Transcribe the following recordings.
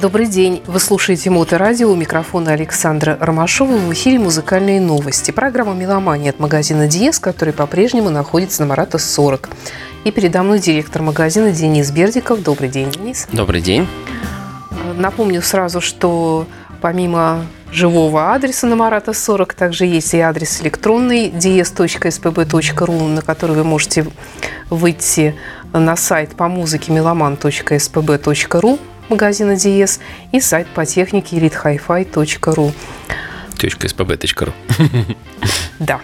Добрый день. Вы слушаете Моторадио. У микрофона Александра Ромашова. В эфире музыкальные новости. Программа «Меломания» от магазина «Диез», который по-прежнему находится на Марата 40. И передо мной директор магазина Денис Бердиков. Добрый день, Денис. Добрый день. Напомню сразу, что помимо живого адреса на Марата 40, также есть и адрес электронный ds.spb.ru, на который вы можете выйти на сайт по музыке meloman.spb.ru магазина Диес и сайт по технике elitehifi.ru. .spb.ru Да.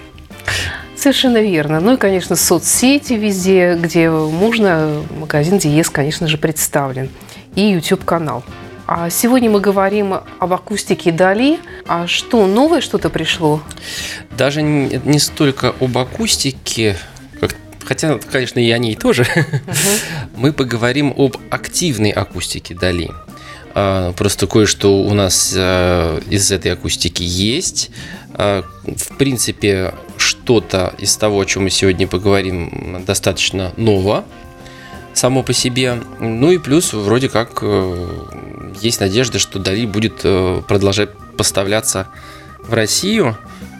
Совершенно верно. Ну и, конечно, соцсети везде, где можно, магазин Диес, конечно же, представлен. И YouTube-канал. А сегодня мы говорим об акустике Дали. А что, новое что-то пришло? Даже не, не столько об акустике, хотя, конечно, и о ней тоже, uh-huh. мы поговорим об активной акустике Дали. А, просто кое-что у нас а, из этой акустики есть. А, в принципе, что-то из того, о чем мы сегодня поговорим, достаточно ново само по себе. Ну и плюс вроде как э, есть надежда, что Дали будет э, продолжать поставляться в Россию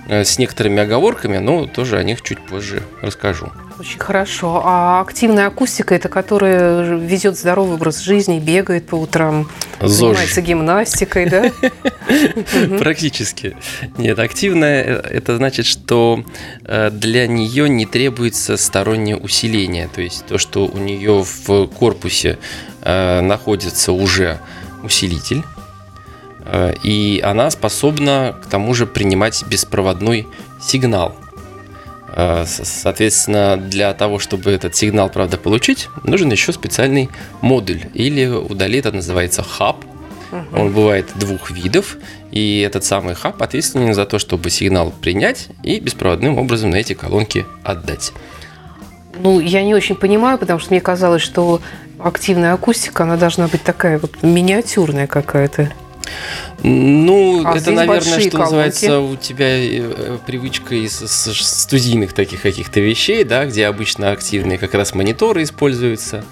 э, с некоторыми оговорками, но тоже о них чуть позже расскажу. Очень хорошо. А активная акустика – это которая ведет здоровый образ жизни, бегает по утрам, ЗОЖ. занимается гимнастикой, да? Практически. Нет, активная – это значит, что э, для нее не требуется стороннее усиление. То есть то, что у нее в корпусе э, находится уже усилитель, э, и она способна к тому же принимать беспроводной сигнал – соответственно, для того, чтобы этот сигнал, правда, получить, нужен еще специальный модуль. Или у Dali это называется хаб. Он бывает двух видов, и этот самый хаб ответственен за то, чтобы сигнал принять и беспроводным образом на эти колонки отдать. Ну, я не очень понимаю, потому что мне казалось, что активная акустика, она должна быть такая вот миниатюрная какая-то. Ну, а это, наверное, что колонки. называется у тебя э, привычка из студийных таких каких-то вещей, да, где обычно активные как раз мониторы используются.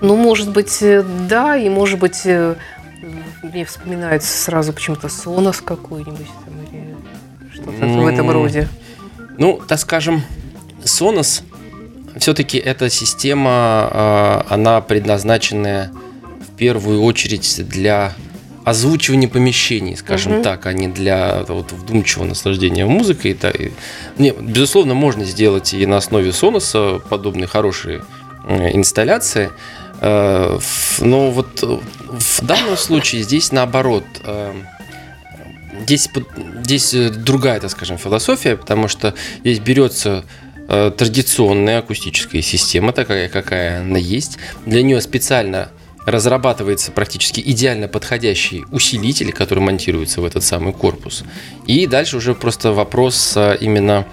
Ну, может быть, э, да, и может быть, э, мне вспоминается сразу почему-то Sonos какой-нибудь или что-то mm. в этом роде. Ну, так скажем, Sonos все-таки эта система, а, она предназначенная в первую очередь для озвучивание помещений, скажем угу. так, а не для вот, вдумчивого наслаждения музыкой. Это, не, безусловно, можно сделать и на основе Sonos подобные хорошие э, инсталляции. Э, но вот в данном случае здесь наоборот. Э, здесь, здесь другая, так скажем, философия, потому что здесь берется традиционная акустическая система, такая, какая она есть. Для нее специально разрабатывается практически идеально подходящий усилитель, который монтируется в этот самый корпус. И дальше уже просто вопрос а, именно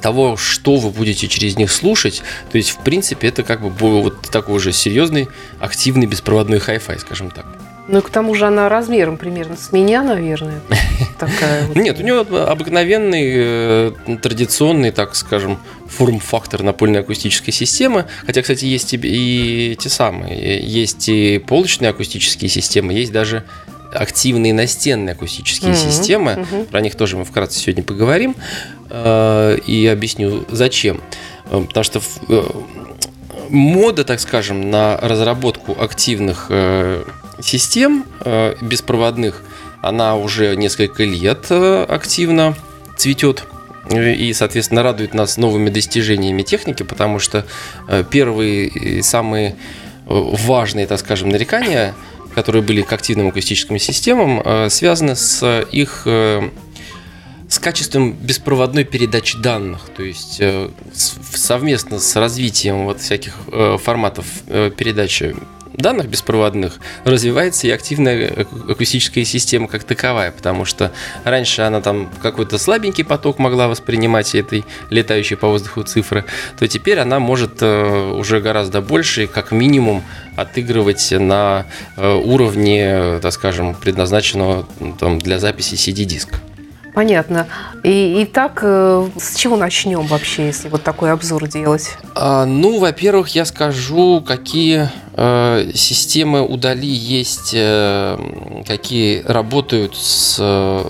того, что вы будете через них слушать. То есть, в принципе, это как бы вот такой уже серьезный, активный беспроводной хай-фай, скажем так. Ну и к тому же она размером примерно с меня, наверное. Такая вот. Нет, у нее обыкновенный, э, традиционный, так скажем, форм-фактор напольной акустической системы. Хотя, кстати, есть и те самые. Есть и полочные акустические системы, есть даже активные настенные акустические mm-hmm. системы. Mm-hmm. Про них тоже мы вкратце сегодня поговорим. Э, и объясню, зачем. Э, потому что мода, так скажем, на разработку активных систем э, беспроводных, она уже несколько лет э, активно цветет и, соответственно, радует нас новыми достижениями техники, потому что э, первые и самые важные, так скажем, нарекания, которые были к активным акустическим системам, связаны с их с качеством беспроводной передачи данных, то есть совместно с развитием вот всяких форматов передачи данных беспроводных развивается и активная акустическая система как таковая, потому что раньше она там какой-то слабенький поток могла воспринимать этой летающей по воздуху цифры, то теперь она может э, уже гораздо больше, как минимум, отыгрывать на э, уровне, так скажем, предназначенного там, для записи CD-диска. Понятно. И, итак, э, с чего начнем вообще, если вот такой обзор делать? А, ну, во-первых, я скажу, какие э, системы удали есть, э, какие работают с э,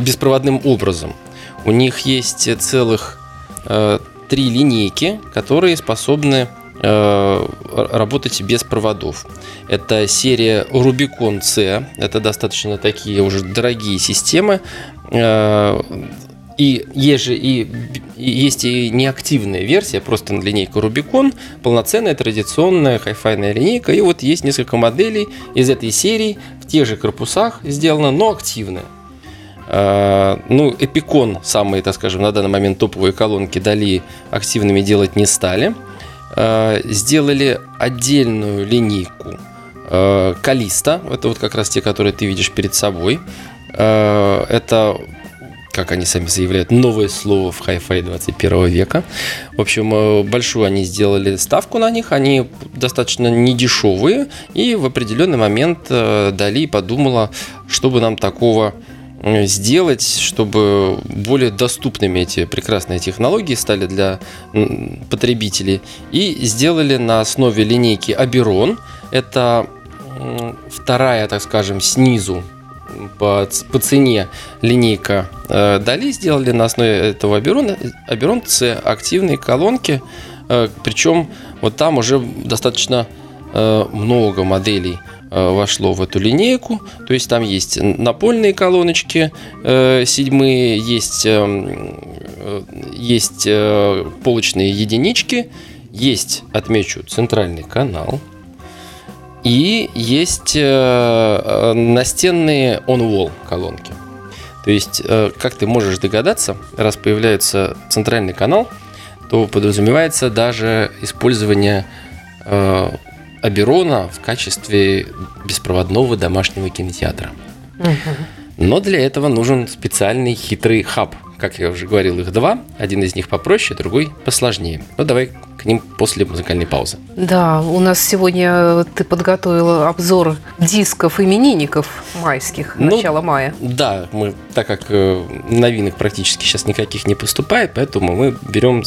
беспроводным образом. У них есть целых э, три линейки, которые способны работать без проводов. Это серия Rubicon C. Это достаточно такие уже дорогие системы. Э, и есть же и, есть и неактивная версия, просто на линейку Rubicon, полноценная традиционная хай-файная линейка. И вот есть несколько моделей из этой серии в тех же корпусах сделано, но активная. Э, ну, Эпикон, самые, так скажем, на данный момент топовые колонки Дали активными делать не стали. Э, сделали отдельную линейку э, Калиста. Это вот как раз те, которые ты видишь перед собой. Это как они сами заявляют, новое слово в хай-фай 21 века. В общем, большую они сделали ставку на них, они достаточно недешевые, и в определенный момент Дали подумала, чтобы нам такого Э, сделать, чтобы более доступными эти прекрасные технологии стали для потребителей. И сделали на основе линейки Аберон. Это вторая, так скажем, снизу по, по цене линейка э, Дали сделали на основе этого Аберона. Аберон C активные колонки, э, причем вот там уже достаточно э, много моделей Э, вошло в эту линейку. То есть там есть напольные колоночки э, седьмые, есть, эм, э, есть э, полочные единички, есть, отмечу, центральный канал. И есть э, э настенные on-wall колонки. То есть, э, как ты можешь догадаться, раз появляется центральный канал, то подразумевается даже использование э, Аберона в качестве беспроводного домашнего кинотеатра. Но для этого нужен специальный хитрый хаб. Как я уже говорил, их два. Один из них попроще, другой посложнее. Ну, давай к ним после музыкальной паузы. Да, у нас сегодня ты подготовил обзор дисков именинников майских, ну, начала мая. Да, мы, так как э, новинок практически сейчас никаких не поступает, поэтому мы берем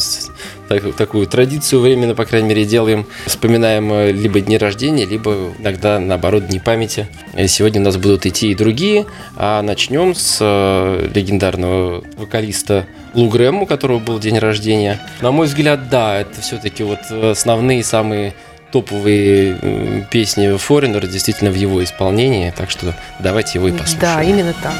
так, такую традицию временно, по крайней мере, делаем, вспоминаем э, либо дни рождения, либо иногда, наоборот, дни памяти. Сегодня у нас будут идти и другие, а начнем с э, легендарного вокалиста Лу Грэм, у которого был день рождения. На мой взгляд, да, это все-таки вот основные самые топовые песни Foreigner действительно в его исполнении, так что давайте его и послушаем. Да, именно так.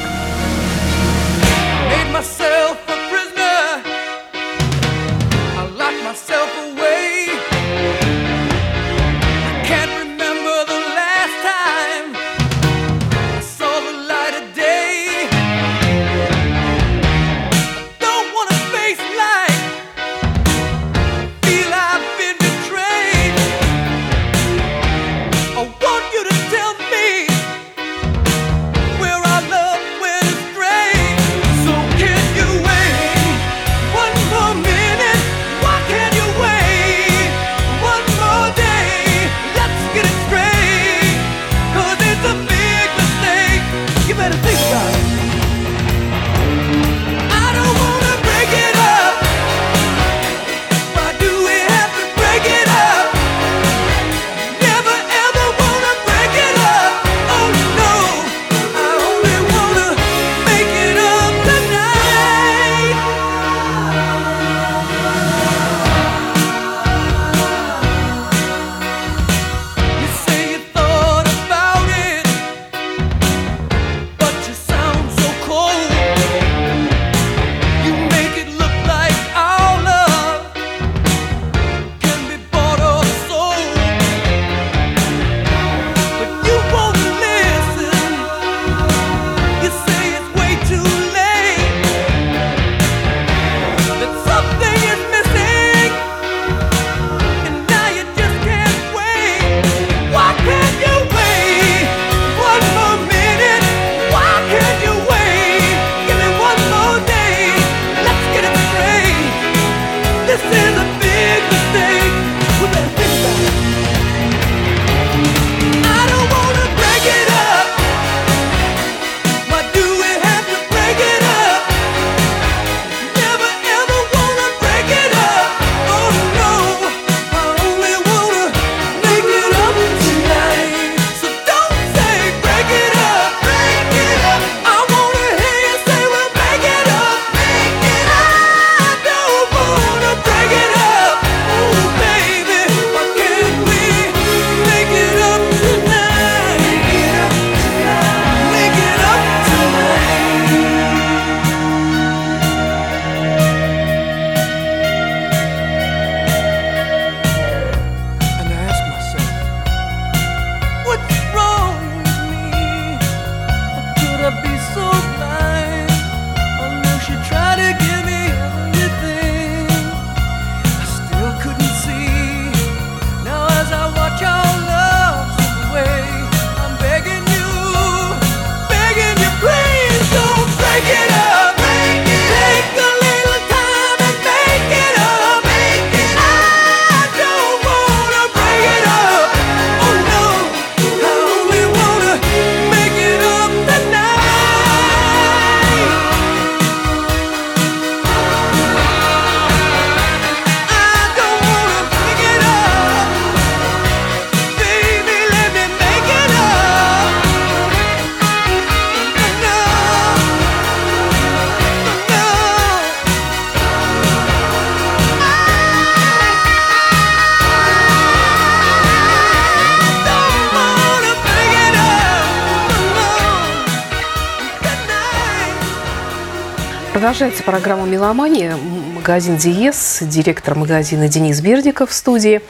Продолжается программа «Меломания». Магазин «Диез», директор магазина Денис Бердиков в студии.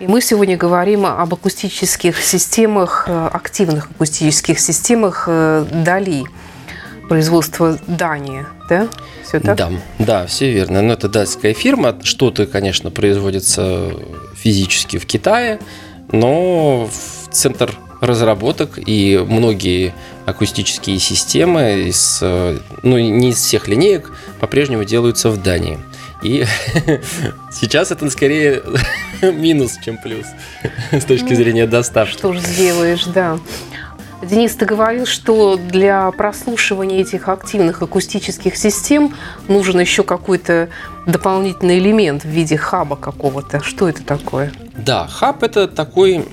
И мы сегодня говорим об акустических системах, э, активных акустических системах э, Дали, производства Дании, да? Все так? Да, да, все верно. Но это датская фирма. Что-то, конечно, производится физически в Китае, но в центр разработок и многие акустические системы из, э, ну, не из всех линеек по-прежнему делаются в Дании. И сейчас это скорее минус, чем плюс с точки ну, зрения доставки. Что ж сделаешь, да. Денис, ты говорил, что для прослушивания этих активных акустических систем нужен еще какой-то дополнительный элемент в виде хаба какого-то. Что это такое? Да, хаб это такой,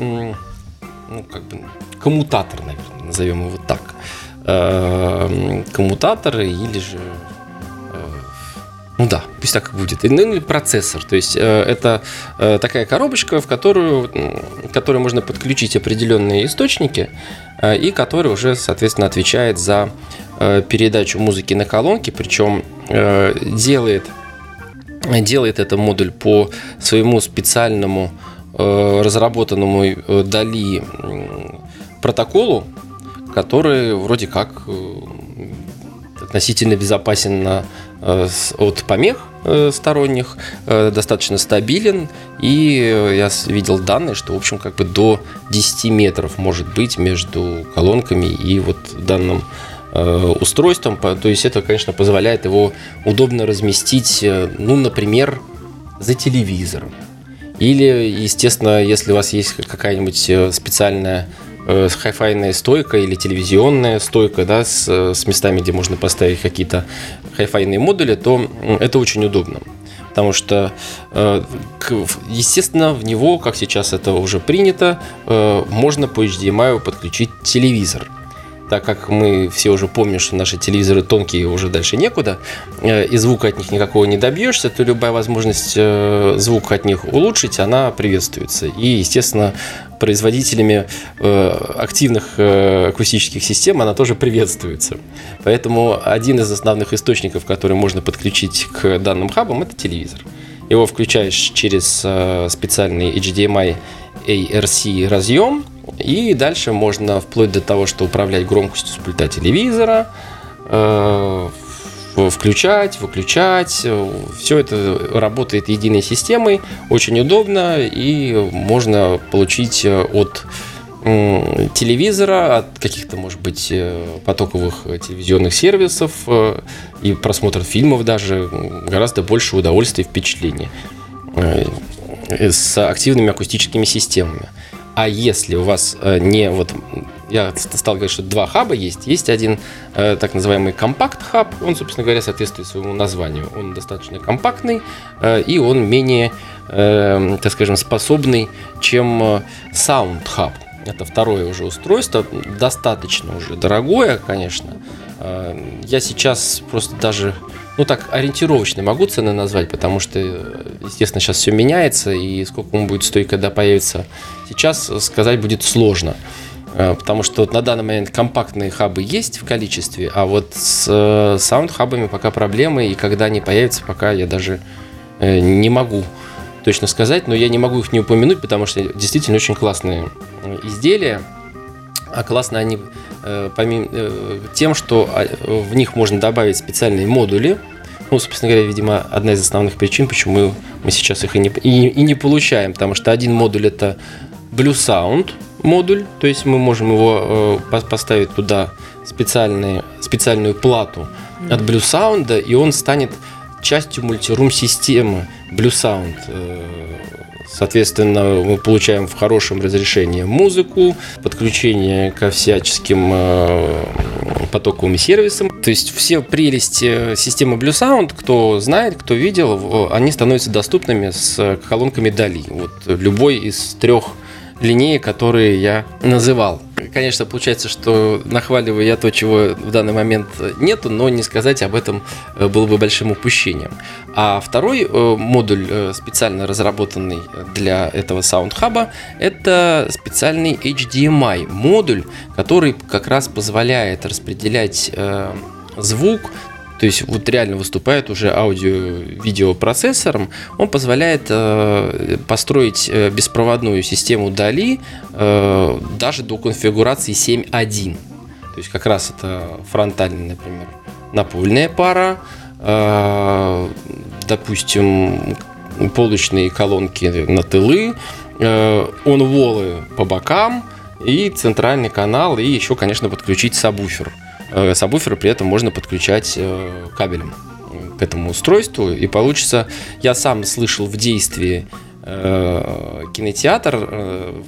ну, как бы коммутатор, наверное, назовем его так. Э, коммутатор или же ну да, пусть так и будет. Ну, или процессор. То есть э, это э, такая коробочка, в которую, в которой можно подключить определенные источники, э, и который уже, соответственно, отвечает за передачу музыки на колонки, причем делает, делает это модуль по своему специальному разработанному Дали протоколу, который вроде как относительно безопасен на Э, от помех э, сторонних, э, достаточно стабилен. И я видел данные, что, в общем, как бы до 10 метров может быть между колонками и вот данным устройством. То есть это, конечно, позволяет его удобно разместить, ну, например, за телевизором. Или, естественно, если у вас есть какая-нибудь специальная э, хай-файная стойка или телевизионная стойка, да, с, с местами, где можно поставить какие-то хай-файные модули, то это очень удобно. Потому что, э, естественно, в него, как сейчас это уже принято, э, можно по HDMI подключить телевизор так как мы все уже помним, что наши телевизоры тонкие, уже дальше некуда, э, и звука от них никакого не добьешься, то любая возможность э, звук от них улучшить, она приветствуется. И, естественно, производителями э, активных акустических систем она тоже приветствуется. Поэтому один из основных источников, который можно подключить к данным хабам, это телевизор. Его включаешь через специальный HDMI ARC разъем – и дальше можно вплоть до того, что управлять громкостью с пульта телевизора, э, включать, выключать. Все это работает единой системой, очень удобно и можно получить от телевизора, от каких-то, может быть, э, потоковых телевизионных сервисов э, и просмотр фильмов даже гораздо больше удовольствия и впечатления с активными акустическими системами. А если у вас э, не вот я стал говорить, что два хаба есть. Есть один э, так называемый Compact Hub. Он, собственно говоря, соответствует своему названию. Он достаточно компактный э, и он менее, э, так скажем, способный, чем э, Sound Hub. Это второе уже устройство, достаточно уже дорогое, конечно. Э, я сейчас просто даже ну так, ориентировочно могу цены назвать, потому что, естественно, сейчас все меняется, и сколько он будет стоить, когда появится сейчас, сказать будет сложно. Э, потому что вот на данный момент компактные хабы есть в количестве, а вот с э, саунд-хабами пока проблемы, и когда они появятся, пока я даже э, не могу точно сказать, но я не могу их не упомянуть, потому что действительно очень классные изделия. А классно они помимо э, тем, что а, в них можно добавить специальные модули. Ну, собственно говоря, видимо, одна из основных причин, почему мы сейчас их и не, и, и не получаем, потому что один модуль это Blue Sound модуль, то есть мы можем его э, поставить туда специальные, специальную плату от Blue Sound, и он станет частью мультирум системы Blue Sound. Соответственно, мы получаем в хорошем разрешении музыку, подключение ко всяческим э, потоковым сервисам. То есть все прелести системы Blue Sound, кто знает, кто видел, они становятся доступными с колонками Дали. Вот любой из трех линеек, которые я называл конечно, получается, что нахваливаю я то, чего в данный момент нету, но не сказать об этом э, было бы большим упущением. А второй э, модуль, э, специально разработанный для этого Sound Hub, это специальный HDMI модуль, который как раз позволяет распределять звук то есть вот реально выступает уже аудио-видеопроцессором, он позволяет э, построить э, беспроводную систему DALI э, даже до конфигурации 7.1. То есть как раз это фронтальная, например, напольная пара, э, допустим, полочные колонки на тылы, э, он-волы по бокам и центральный канал, и еще, конечно, подключить сабвуфер. Сабвуфер при этом можно подключать э, кабелем к этому устройству, и получится, я сам слышал в действии э, кинотеатр э,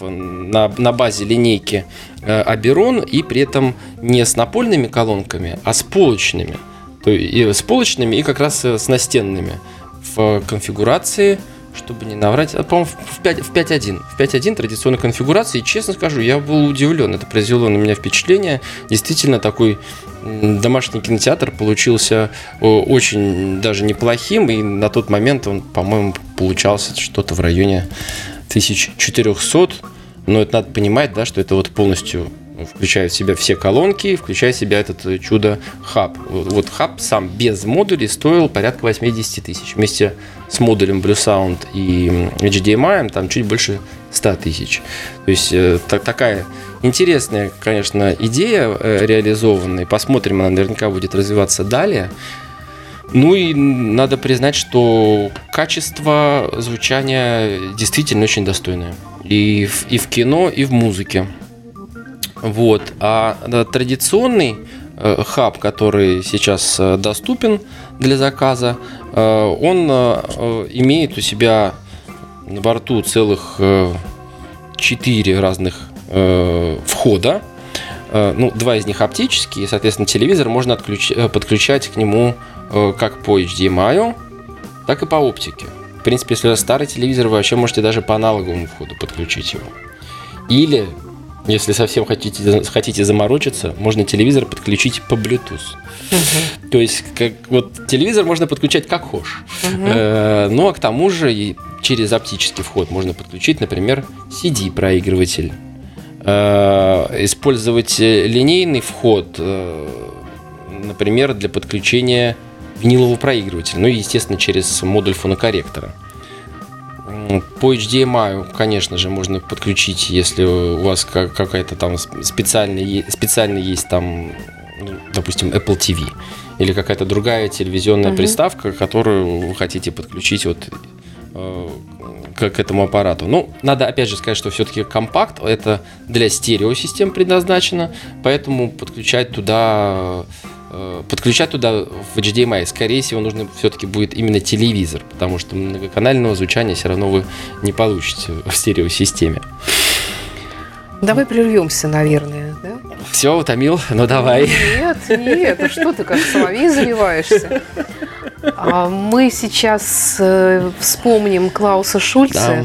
на, на базе линейки э, Аберон и при этом не с напольными колонками, а с полочными. То, и с полочными и как раз с настенными в конфигурации чтобы не наврать, а, по-моему, в 5.1. В 5.1 традиционной конфигурации. И, честно скажу, я был удивлен. Это произвело на меня впечатление. Действительно, такой домашний кинотеатр получился очень даже неплохим. И на тот момент он, по-моему, получался что-то в районе 1400. Но это надо понимать, да, что это вот полностью включает в себя все колонки, включая в себя этот э, чудо-хаб. Вот хаб сам без модулей стоил порядка 80 тысяч. Вместе с модулем Blue Sound и HDMI там чуть больше 100 тысяч. То есть э, так, такая интересная, конечно, идея э, реализованная. Посмотрим, она наверняка будет развиваться далее. Ну и надо признать, что качество звучания действительно очень достойное. И в, и в кино, и в музыке. Вот. А традиционный э, хаб, который сейчас доступен для заказа, он имеет у себя на борту целых четыре разных входа. Ну, два из них оптические, соответственно, телевизор можно отключ... подключать к нему как по HDMI, так и по оптике. В принципе, если у старый телевизор, вы вообще можете даже по аналоговому входу подключить его. Или если совсем хотите, хотите заморочиться, можно телевизор подключить по Bluetooth. Угу. То есть, как, вот телевизор можно подключать как хочешь. Угу. Э, ну а к тому же и через оптический вход можно подключить, например, CD-проигрыватель. Э, использовать линейный вход, э, например, для подключения винилового проигрывателя. Ну и, естественно, через модуль фонокорректора. По HDMI, конечно же, можно подключить, если у вас какая-то там специальная, специально есть там, ну, допустим, Apple TV или какая-то другая телевизионная угу. приставка, которую вы хотите подключить вот э, к, к этому аппарату. Ну, надо опять же сказать, что все-таки компакт это для стереосистем предназначено, поэтому подключать туда подключать туда в HDMI, скорее всего, нужно все-таки будет именно телевизор, потому что многоканального звучания все равно вы не получите в стереосистеме. Давай прервемся, наверное, да? Все, утомил? Ну давай. Нет, нет, ну что ты как соловей заливаешься? А мы сейчас э, вспомним Клауса Шульца. Да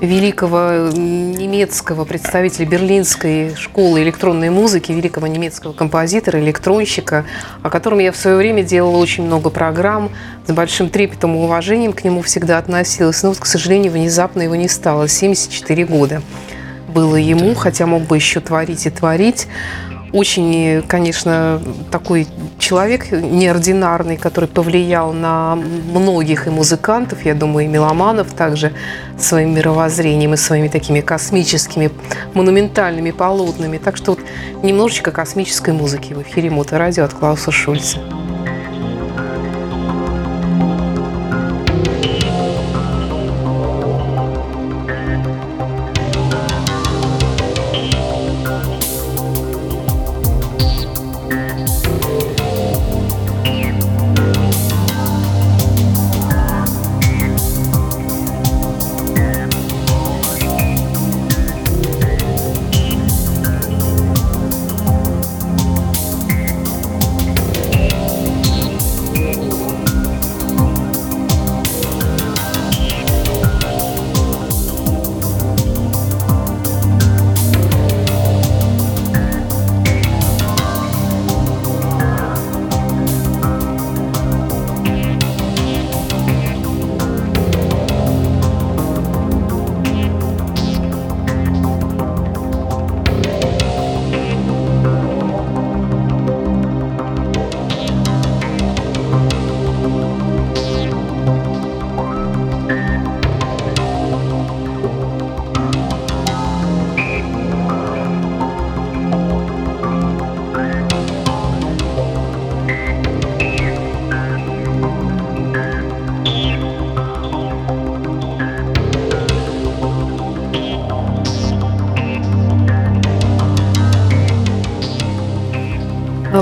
великого немецкого представителя берлинской школы электронной музыки, великого немецкого композитора, электронщика, о котором я в свое время делала очень много программ, с большим трепетом и уважением к нему всегда относилась. Но вот, к сожалению, внезапно его не стало. 74 года было ему, хотя мог бы еще творить и творить очень, конечно, такой человек неординарный, который повлиял на многих и музыкантов, я думаю, и меломанов также своим мировоззрением и своими такими космическими, монументальными полотнами. Так что вот немножечко космической музыки в эфире Моторадио от Клауса Шульца.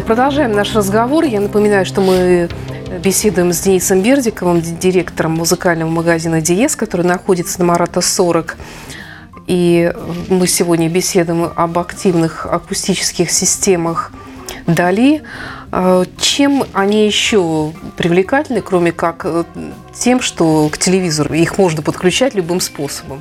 Продолжаем наш разговор. Я напоминаю, что мы беседуем с Денисом Бердиковым, директором музыкального магазина «Диез», который находится на Марата 40. И мы сегодня беседуем об активных акустических системах Дали. Чем они еще привлекательны, кроме как э, тем, что к телевизору их можно подключать любым способом?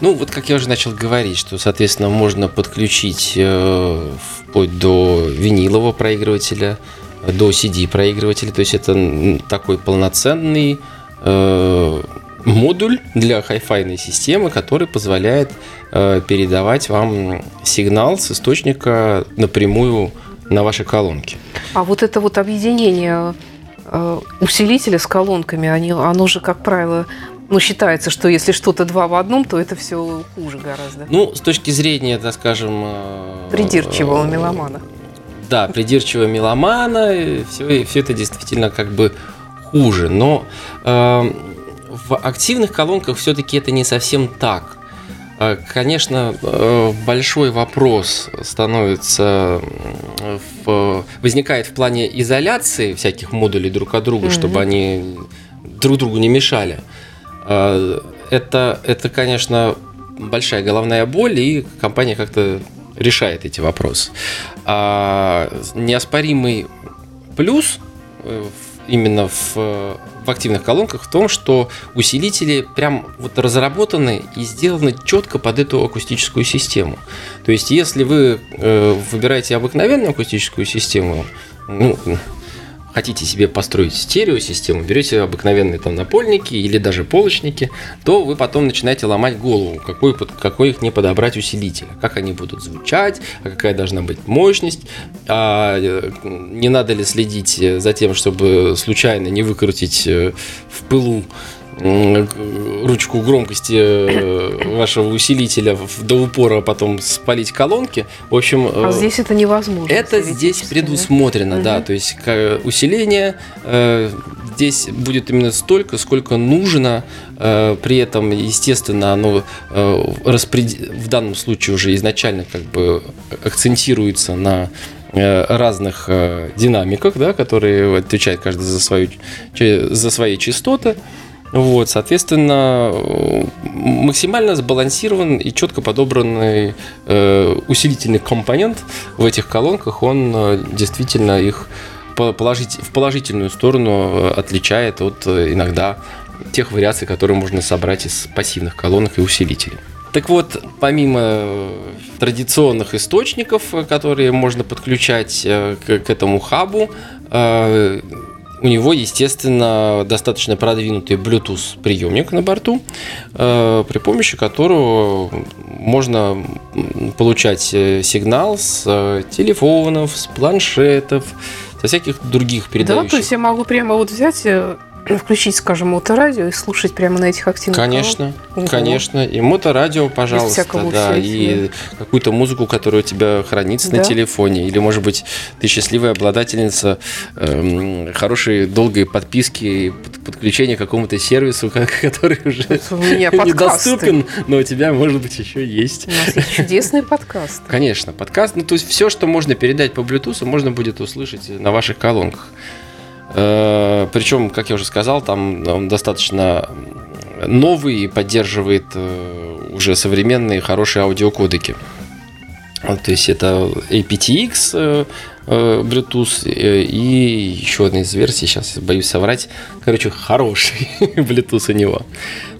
Ну, вот как я уже начал говорить, что, соответственно, можно подключить э, вплоть до винилового проигрывателя, до CD-проигрывателя. То есть это такой полноценный э, модуль для хай-файной системы, который позволяет э, передавать вам сигнал с источника напрямую на ваши колонки. А вот это вот объединение э, усилителя с колонками, они, оно же, как правило, ну, считается, что если что-то два в одном, то это все хуже гораздо. Ну, с точки зрения, так скажем... Э, придирчивого э, меломана. Да, придирчивого меломана, все, все это действительно как бы хуже. Но э, в активных колонках все-таки это не совсем так. Э, конечно, большой вопрос становится, в, возникает в плане изоляции всяких модулей друг от друга, mm-hmm. чтобы они друг другу не мешали. Это, это, конечно, большая головная боль, и компания как-то решает эти вопросы. А неоспоримый плюс именно в, в активных колонках в том, что усилители прям вот разработаны и сделаны четко под эту акустическую систему. То есть, если вы э, выбираете обыкновенную акустическую систему, ну, хотите себе построить стереосистему, берете обыкновенные там напольники или даже полочники, то вы потом начинаете ломать голову, какой, какой их не подобрать усилитель, как они будут звучать, а какая должна быть мощность, а э, не надо ли следить за тем, чтобы случайно не выкрутить э, в пылу ручку громкости э, вашего усилителя до упора, а потом спалить колонки. В общем, а здесь это невозможно. Это здесь предусмотрено, да. да. То есть усиление э, здесь будет именно столько, сколько нужно. Э, при этом, естественно, оно распред... в данном случае уже изначально как бы акцентируется на разных динамиках, да, которые отвечают каждый за, свою, за свои частоты. Вот, соответственно, максимально сбалансирован и четко подобранный э, усилительный компонент в этих колонках, он э, действительно их положить, в положительную сторону э, отличает от э, иногда тех вариаций, которые можно собрать из пассивных колонок и усилителей. Так вот, помимо традиционных источников, которые можно подключать к, к этому хабу, у него, естественно, достаточно продвинутый Bluetooth приемник на борту, э, при помощи которого можно получать э, сигнал с э, телефонов, с планшетов, со всяких других передающих. Да, то есть я могу прямо вот взять включить, скажем, моторадио и слушать прямо на этих активных Конечно, колонках. конечно. И моторадио, пожалуйста, да, и какую-то музыку, которая у тебя хранится да. на телефоне. Или, может быть, ты счастливая обладательница э, хорошей долгой подписки подключения к какому-то сервису, который уже недоступен, но у тебя, может быть, еще есть. У нас есть чудесный подкаст. Конечно, подкаст. Ну, то есть все, что можно передать по Bluetooth, можно будет услышать на ваших колонках. Э, Причем, как я уже сказал, там он достаточно новый и поддерживает э, уже современные хорошие аудиокодеки. То есть это aptX, Э, Bluetooth э, и еще одна из версий, сейчас боюсь соврать, короче, хороший Bluetooth у него.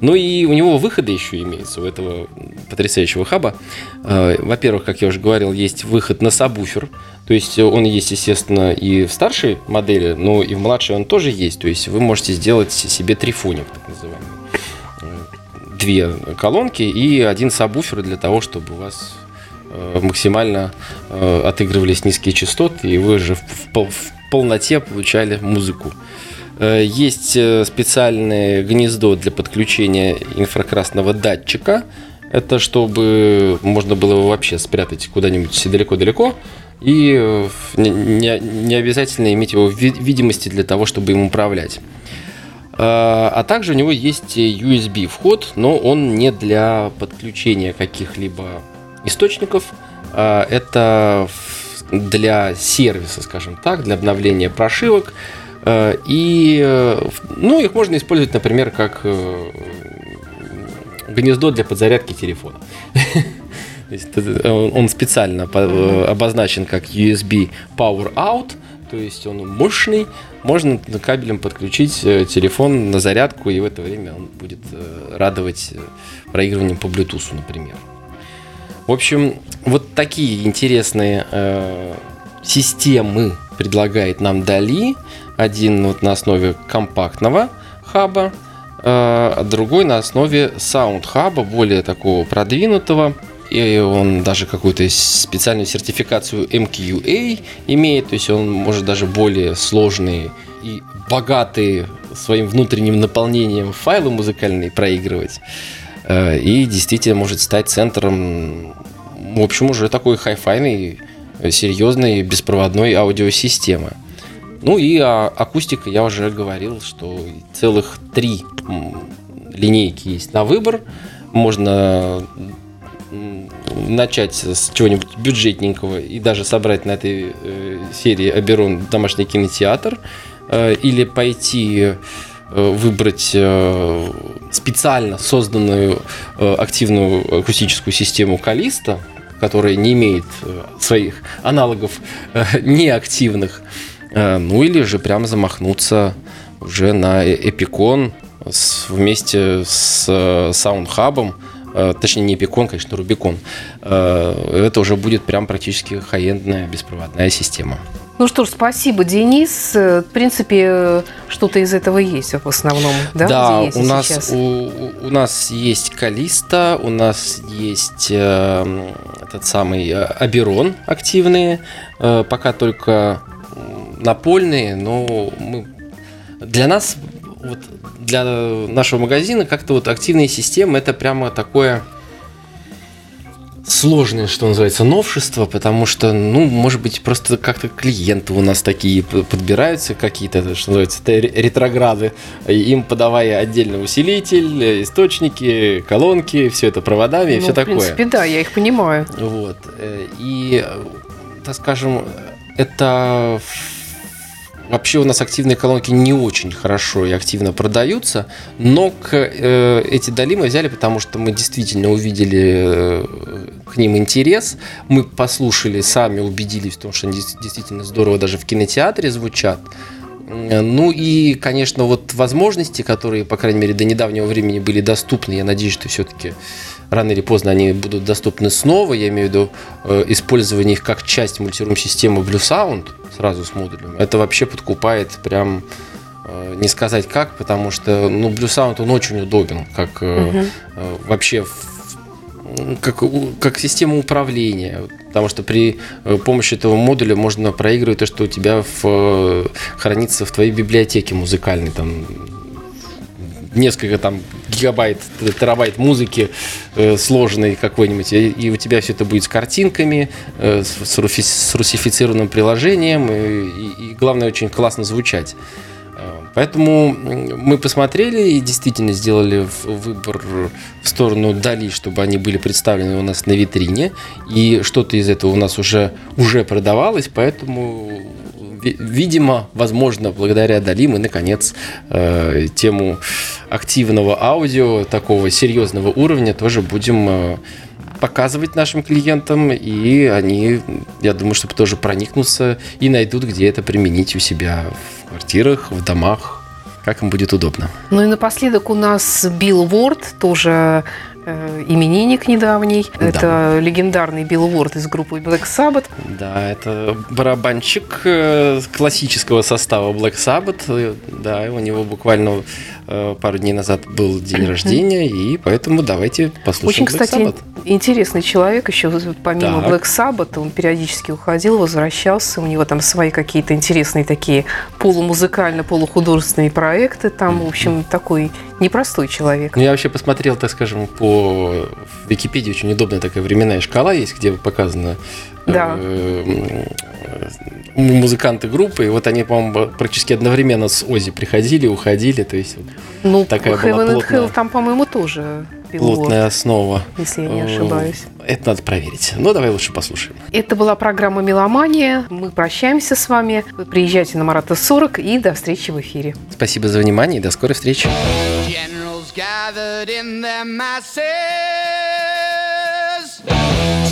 Ну и у него выходы еще имеются у этого потрясающего хаба. Э, во-первых, как я уже говорил, есть выход на сабвуфер, то есть он есть, естественно, и в старшей модели, но и в младшей он тоже есть. То есть вы можете сделать себе трифоник, так называемый. Две колонки и один сабвуфер для того, чтобы у вас Э, максимально э, отыгрывались низкие частоты, и вы же в, полноте получали музыку. Э, есть специальное гнездо для подключения инфракрасного датчика. Это чтобы можно было его вообще спрятать куда-нибудь далеко-далеко. И не обязательно иметь его в видимости для того, чтобы им управлять. А также у него есть USB вход, но он не для подключения каких-либо источников. А, это, для сервиса, скажем так, для обновления прошивок. Э, и, э, ну, их можно использовать, например, как э, гнездо для подзарядки телефона. Он специально обозначен как USB Power Out, то есть он мощный, можно кабелем подключить телефон на зарядку, и в это время он будет радовать проигрыванием по Bluetooth, например. В общем, вот такие интересные э, системы предлагает нам Дали. Один вот на основе компактного хаба, э, а другой на основе Sound Hub а, более такого продвинутого. И он даже какую-то специальную сертификацию MQA имеет, то есть он может даже более сложные и богатые своим внутренним наполнением файлы музыкальные проигрывать. Э, и действительно может стать центром, в общем, уже такой хай-файной, серьезной беспроводной аудиосистемы. Ну и а, акустика, я уже говорил, что целых три линейки есть на выбор. Можно начать с чего-нибудь бюджетненького и даже собрать на этой э, серии Аберон домашний кинотеатр э, или пойти Э, выбрать специально созданную активную акустическую систему Callisto, которая не имеет своих аналогов неактивных, ну или же прямо замахнуться уже на Epicon вместе с Sound Hub ом, точнее не Epicon, конечно, Rubicon. Это уже будет прям практически хай-эндная беспроводная система. Ну что ж, спасибо, Денис. В принципе, что-то из этого есть в основном, да? Да, у нас, у, у нас есть Калиста, у нас есть э, этот самый э, Аберон активные, э, пока только напольные, но мы, для нас, вот, для нашего магазина как-то вот активные системы это прямо такое сложное, что называется, новшество, потому что, ну, может быть, просто как-то клиенты у нас такие подбираются, какие-то, что называется, ретрограды, им подавая отдельный усилитель, источники, колонки, все это проводами и ну, все такое. В принципе, да, я их понимаю. Вот. Э, и, так скажем, это Вообще у нас активные колонки не очень хорошо и активно продаются, но к, э, эти дали мы взяли, потому что мы действительно увидели э, к ним интерес, мы послушали, сами убедились в том, что они действительно здорово даже в кинотеатре звучат. Ну и, конечно, вот возможности, которые, по крайней мере, до недавнего времени были доступны, я надеюсь, что все-таки рано или поздно они будут доступны снова. Я имею в виду э, использование их как часть мультирум-системы Blue Sound сразу с модулем. Это вообще подкупает прям э, не сказать как, потому что ну, Blue Sound он очень удобен, как угу. вообще как, как система управления, потому что при помощи этого модуля можно проигрывать то, что у тебя в, хранится в твоей библиотеке музыкальной, там несколько там гигабайт, терабайт музыки э, сложной какой-нибудь, и, у тебя все это будет с картинками, э, с, с русифицированным приложением, и, и, и главное, очень классно звучать. Э, поэтому мы посмотрели и действительно сделали выбор в сторону Дали, чтобы они были представлены у нас на витрине. И что-то из этого у нас уже, уже продавалось, поэтому видимо, возможно, благодаря Дали мы, наконец, э, тему активного аудио, такого серьезного уровня, тоже будем э, показывать нашим клиентам, и они, я думаю, чтобы тоже проникнуться и найдут, где это применить у себя в квартирах, в домах, как им будет удобно. Ну и напоследок у нас Билл Ворд, тоже именинник недавний. Да. Это легендарный Билл Уорд из группы Black Sabbath. Да, это барабанщик э, классического состава Black Sabbath. Да, у него буквально э, пару дней назад был день рождения, и поэтому давайте послушаем Очень, Black кстати, Sabbath. интересный человек еще, помимо так. Black Sabbath, он периодически уходил, возвращался, у него там свои какие-то интересные такие полумузыкально-полухудожественные проекты, там, в общем, такой непростой человек. Ну, я вообще посмотрел, так скажем, по Википедии очень удобная такая временная шкала есть, где показано да. Э, музыканты группы, и вот они, по-моему, практически одновременно с Ози приходили, уходили, то есть ну, такая Heaven была плотная... and Hell там, по-моему, тоже Плотная основа. Если я не ошибаюсь. Это надо проверить. Но давай лучше послушаем. Это была программа «Меломания». Мы прощаемся с вами. Вы приезжайте на Марата 40 и до встречи в эфире. Спасибо за внимание и до скорой встречи.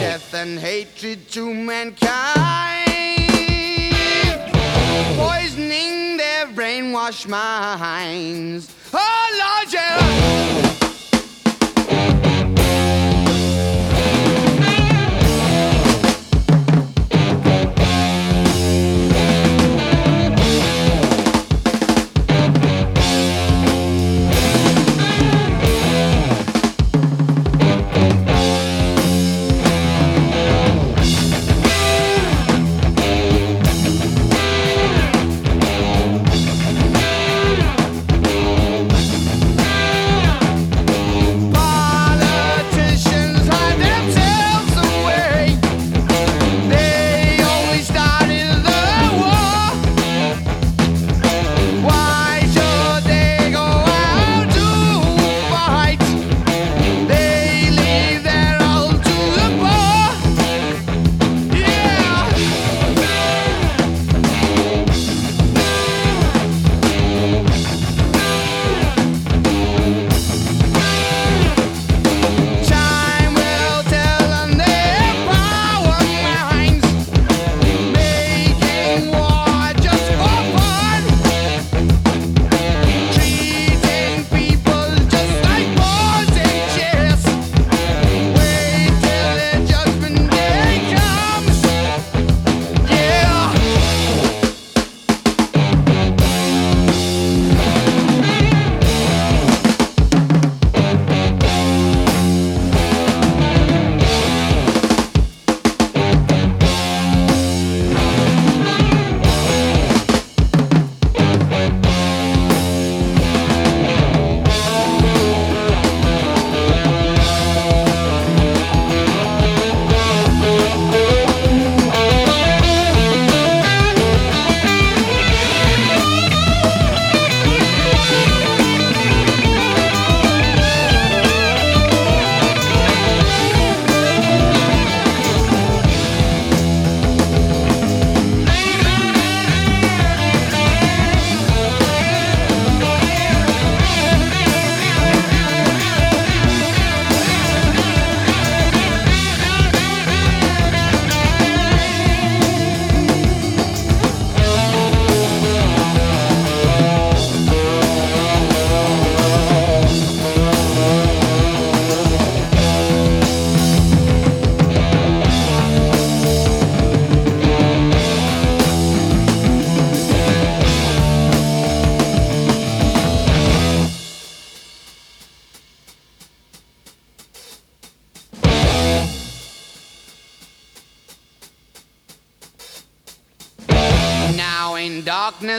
Death and hatred to mankind. Poisoning their brainwashed minds. Oh Lord, yeah